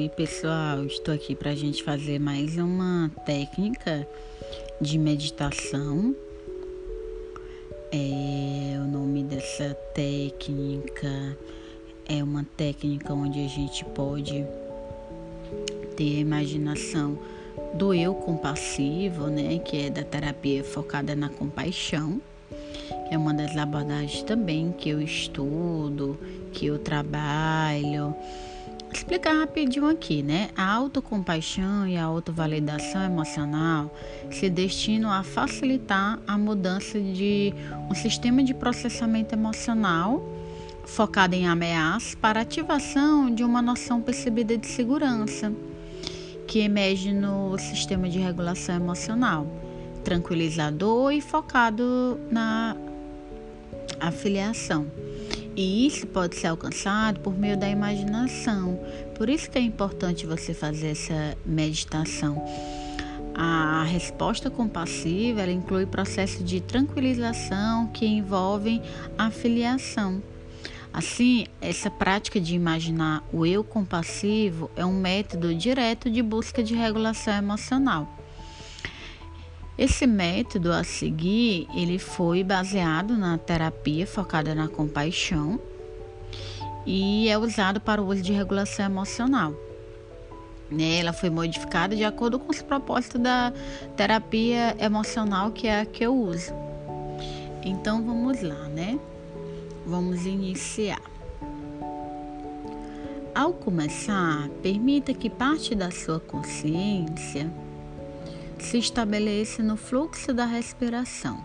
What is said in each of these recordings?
Oi, pessoal, estou aqui para a gente fazer mais uma técnica de meditação. É, o nome dessa técnica é uma técnica onde a gente pode ter a imaginação do eu compassivo, né, que é da terapia focada na compaixão, é uma das abordagens também que eu estudo, que eu trabalho explicar rapidinho aqui, né? A autocompaixão e a autovalidação emocional se destinam a facilitar a mudança de um sistema de processamento emocional focado em ameaças para ativação de uma noção percebida de segurança que emerge no sistema de regulação emocional, tranquilizador e focado na afiliação. E isso pode ser alcançado por meio da imaginação. Por isso que é importante você fazer essa meditação. A resposta compassiva inclui processos de tranquilização que envolvem a filiação. Assim, essa prática de imaginar o eu compassivo é um método direto de busca de regulação emocional. Esse método a seguir, ele foi baseado na terapia focada na compaixão e é usado para o uso de regulação emocional. Né? Ela foi modificada de acordo com os propósitos da terapia emocional, que é a que eu uso. Então vamos lá, né? Vamos iniciar. Ao começar, permita que parte da sua consciência se estabelece no fluxo da respiração,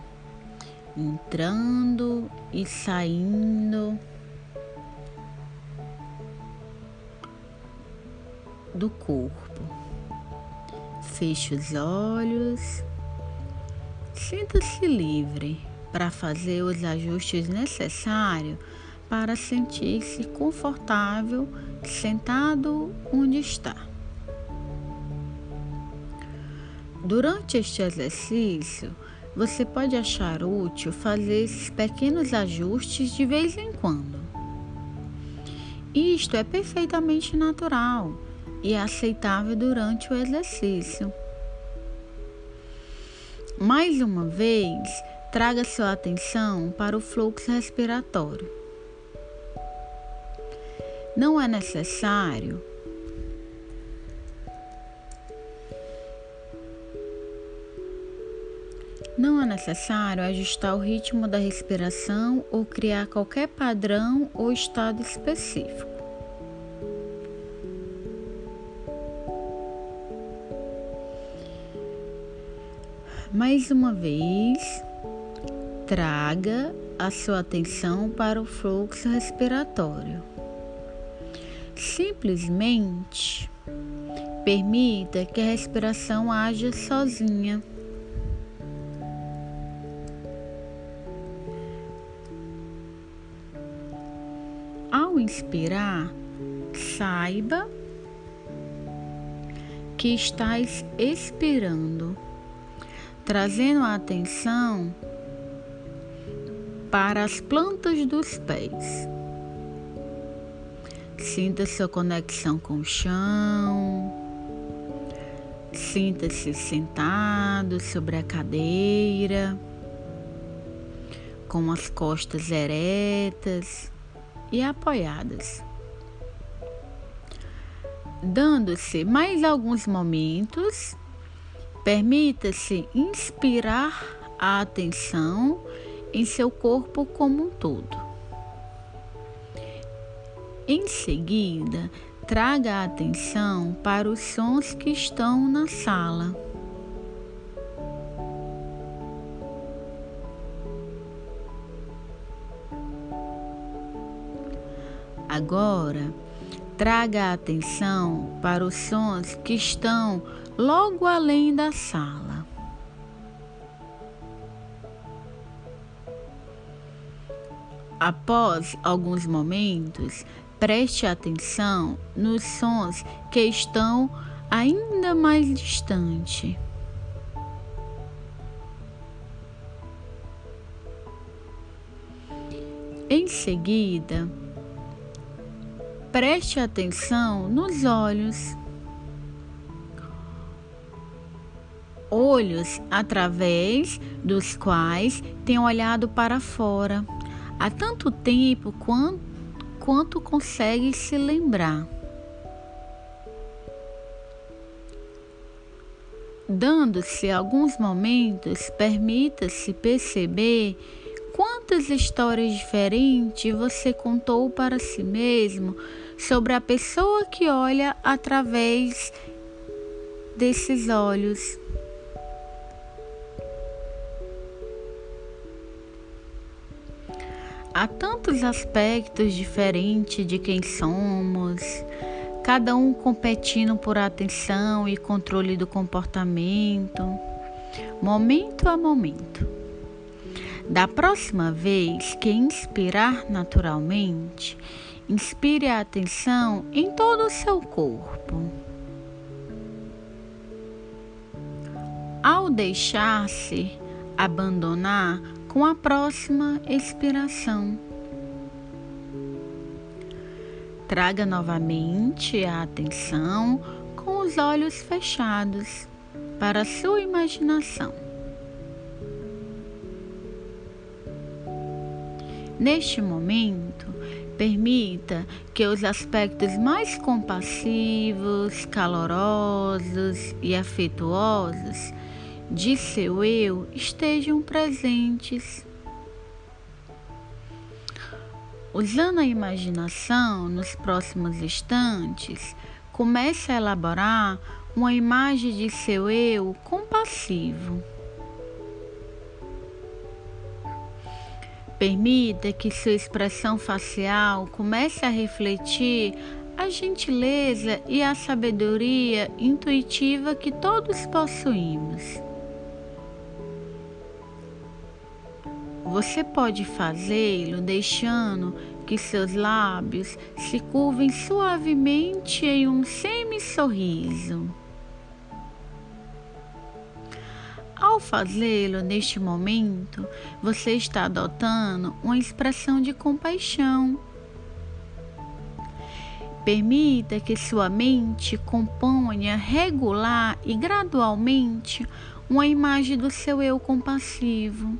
entrando e saindo do corpo. Feche os olhos, sinta-se livre para fazer os ajustes necessários para sentir-se confortável sentado onde está. Durante este exercício, você pode achar útil fazer esses pequenos ajustes de vez em quando. Isto é perfeitamente natural e aceitável durante o exercício. Mais uma vez, traga sua atenção para o fluxo respiratório. Não é necessário Não é necessário ajustar o ritmo da respiração ou criar qualquer padrão ou estado específico. Mais uma vez, traga a sua atenção para o fluxo respiratório. Simplesmente permita que a respiração haja sozinha. Ao inspirar, saiba que estás expirando, trazendo a atenção para as plantas dos pés. Sinta sua conexão com o chão. Sinta-se sentado sobre a cadeira, com as costas eretas e apoiadas. Dando-se mais alguns momentos, permita-se inspirar a atenção em seu corpo como um todo. Em seguida, traga a atenção para os sons que estão na sala. Agora, traga a atenção para os sons que estão logo além da sala. Após alguns momentos, preste atenção nos sons que estão ainda mais distante. Em seguida, Preste atenção nos olhos. Olhos através dos quais tem olhado para fora há tanto tempo quanto, quanto consegue se lembrar. Dando-se alguns momentos, permita-se perceber quantas histórias diferentes você contou para si mesmo sobre a pessoa que olha através desses olhos. Há tantos aspectos diferentes de quem somos cada um competindo por atenção e controle do comportamento, momento a momento. Da próxima vez que inspirar naturalmente, inspire a atenção em todo o seu corpo. Ao deixar-se abandonar com a próxima expiração. Traga novamente a atenção com os olhos fechados para a sua imaginação. Neste momento, permita que os aspectos mais compassivos, calorosos e afetuosos de seu eu estejam presentes Usando a imaginação nos próximos instantes, comece a elaborar uma imagem de seu eu compassivo. Permita que sua expressão facial comece a refletir a gentileza e a sabedoria intuitiva que todos possuímos. Você pode fazê-lo deixando que seus lábios se curvem suavemente em um semi-sorriso. Ao fazê-lo neste momento, você está adotando uma expressão de compaixão. Permita que sua mente componha regular e gradualmente uma imagem do seu eu compassivo.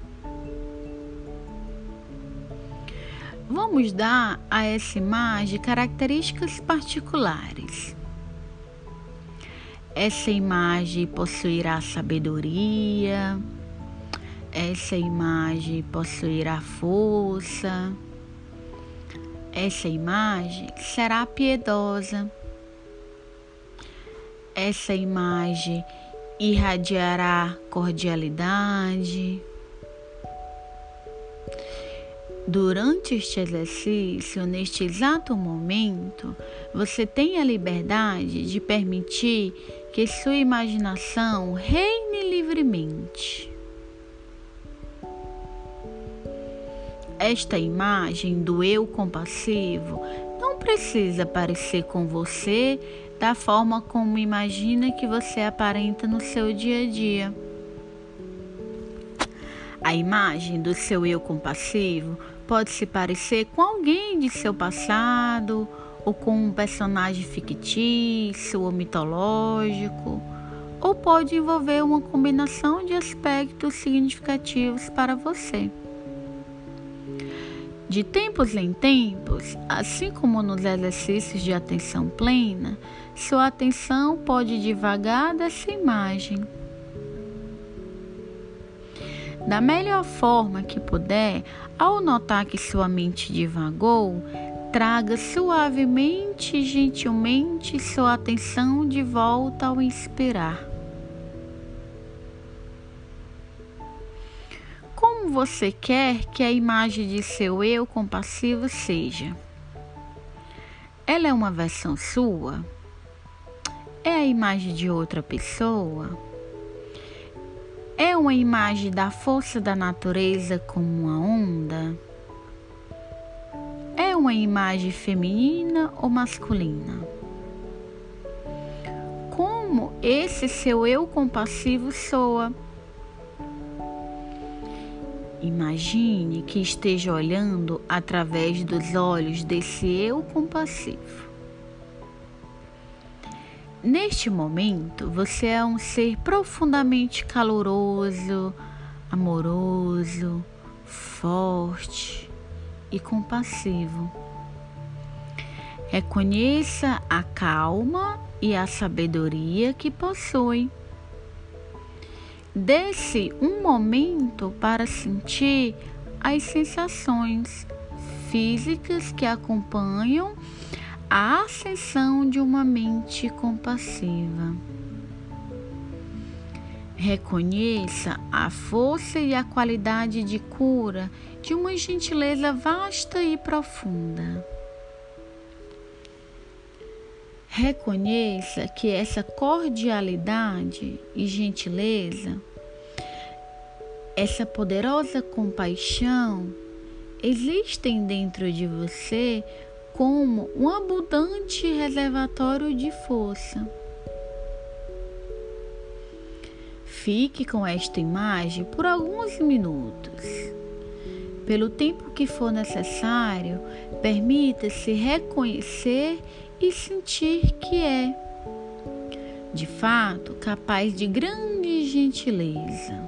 Vamos dar a essa imagem características particulares. Essa imagem possuirá sabedoria, essa imagem possuirá força, essa imagem será piedosa, essa imagem irradiará cordialidade. Durante este exercício, neste exato momento, você tem a liberdade de permitir que sua imaginação reine livremente. Esta imagem do eu compassivo não precisa parecer com você da forma como imagina que você aparenta no seu dia a dia. A imagem do seu eu compassivo Pode se parecer com alguém de seu passado ou com um personagem fictício ou mitológico, ou pode envolver uma combinação de aspectos significativos para você. De tempos em tempos, assim como nos exercícios de atenção plena, sua atenção pode divagar dessa imagem da melhor forma que puder, ao notar que sua mente divagou, traga suavemente e gentilmente sua atenção de volta ao inspirar. Como você quer que a imagem de seu eu compassivo seja? Ela é uma versão sua? É a imagem de outra pessoa? É uma imagem da força da natureza como uma onda? É uma imagem feminina ou masculina? Como esse seu eu compassivo soa? Imagine que esteja olhando através dos olhos desse eu compassivo. Neste momento, você é um ser profundamente caloroso, amoroso, forte e compassivo. Reconheça a calma e a sabedoria que possui. Dê-se um momento para sentir as sensações físicas que acompanham a ascensão de uma mente compassiva. Reconheça a força e a qualidade de cura de uma gentileza vasta e profunda. Reconheça que essa cordialidade e gentileza, essa poderosa compaixão, existem dentro de você como um abundante reservatório de força. Fique com esta imagem por alguns minutos. Pelo tempo que for necessário, permita-se reconhecer e sentir que é, de fato, capaz de grande gentileza.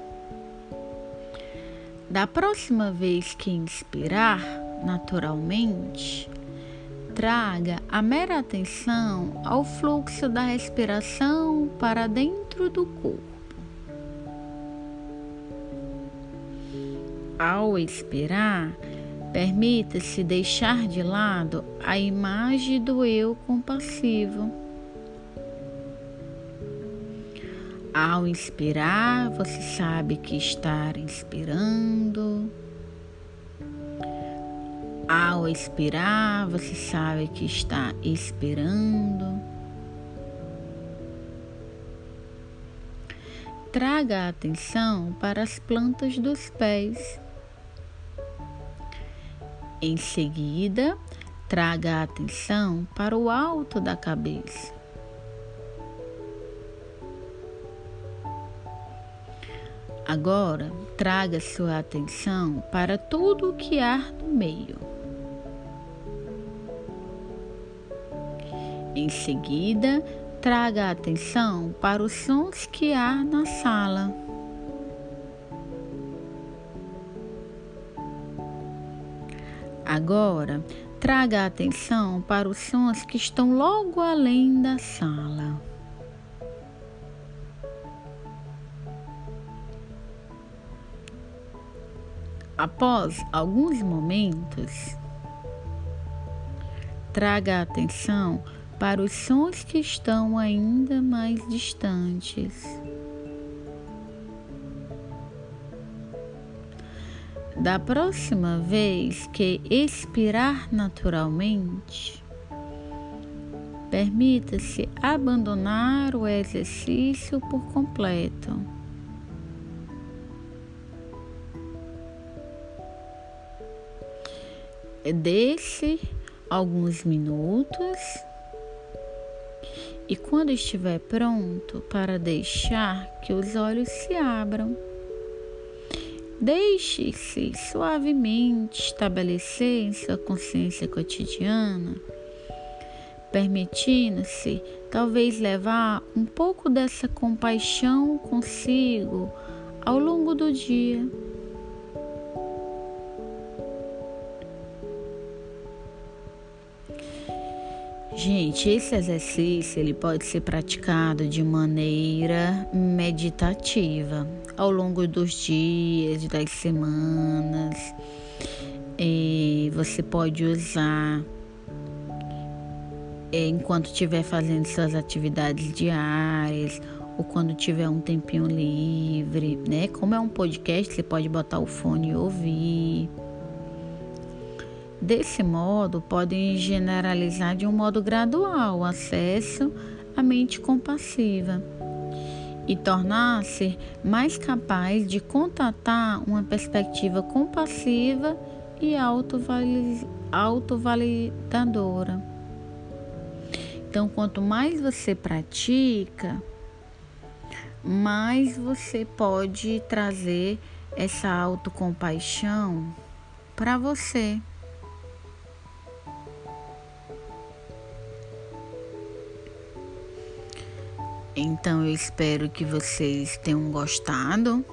Da próxima vez que inspirar, naturalmente, traga a mera atenção ao fluxo da respiração para dentro do corpo. Ao expirar, permita-se deixar de lado a imagem do eu compassivo. Ao inspirar, você sabe que está inspirando. Ao expirar, você sabe que está expirando. Traga a atenção para as plantas dos pés. Em seguida, traga a atenção para o alto da cabeça. Agora, traga sua atenção para tudo o que há no meio. Em seguida, traga a atenção para os sons que há na sala. Agora, traga a atenção para os sons que estão logo além da sala. Após alguns momentos, traga a atenção para os sons que estão ainda mais distantes. Da próxima vez que expirar naturalmente, permita-se abandonar o exercício por completo. Deixe alguns minutos e quando estiver pronto para deixar que os olhos se abram, deixe-se suavemente estabelecer em sua consciência cotidiana, permitindo-se talvez levar um pouco dessa compaixão consigo ao longo do dia. Gente, esse exercício ele pode ser praticado de maneira meditativa ao longo dos dias, das semanas. E você pode usar é, enquanto estiver fazendo suas atividades diárias ou quando tiver um tempinho livre, né? Como é um podcast, você pode botar o fone e ouvir. Desse modo, podem generalizar de um modo gradual o acesso à mente compassiva e tornar-se mais capaz de contatar uma perspectiva compassiva e autovalidadora. Então, quanto mais você pratica, mais você pode trazer essa autocompaixão para você. Então eu espero que vocês tenham gostado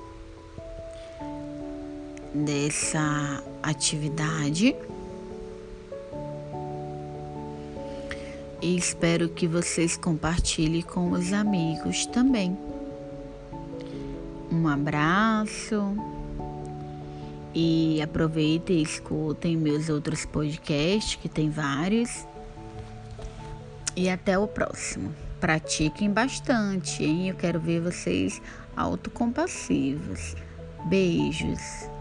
dessa atividade. E espero que vocês compartilhem com os amigos também. Um abraço e aproveitem e escutem meus outros podcasts, que tem vários. E até o próximo. Pratiquem bastante, hein? Eu quero ver vocês autocompassivos. Beijos.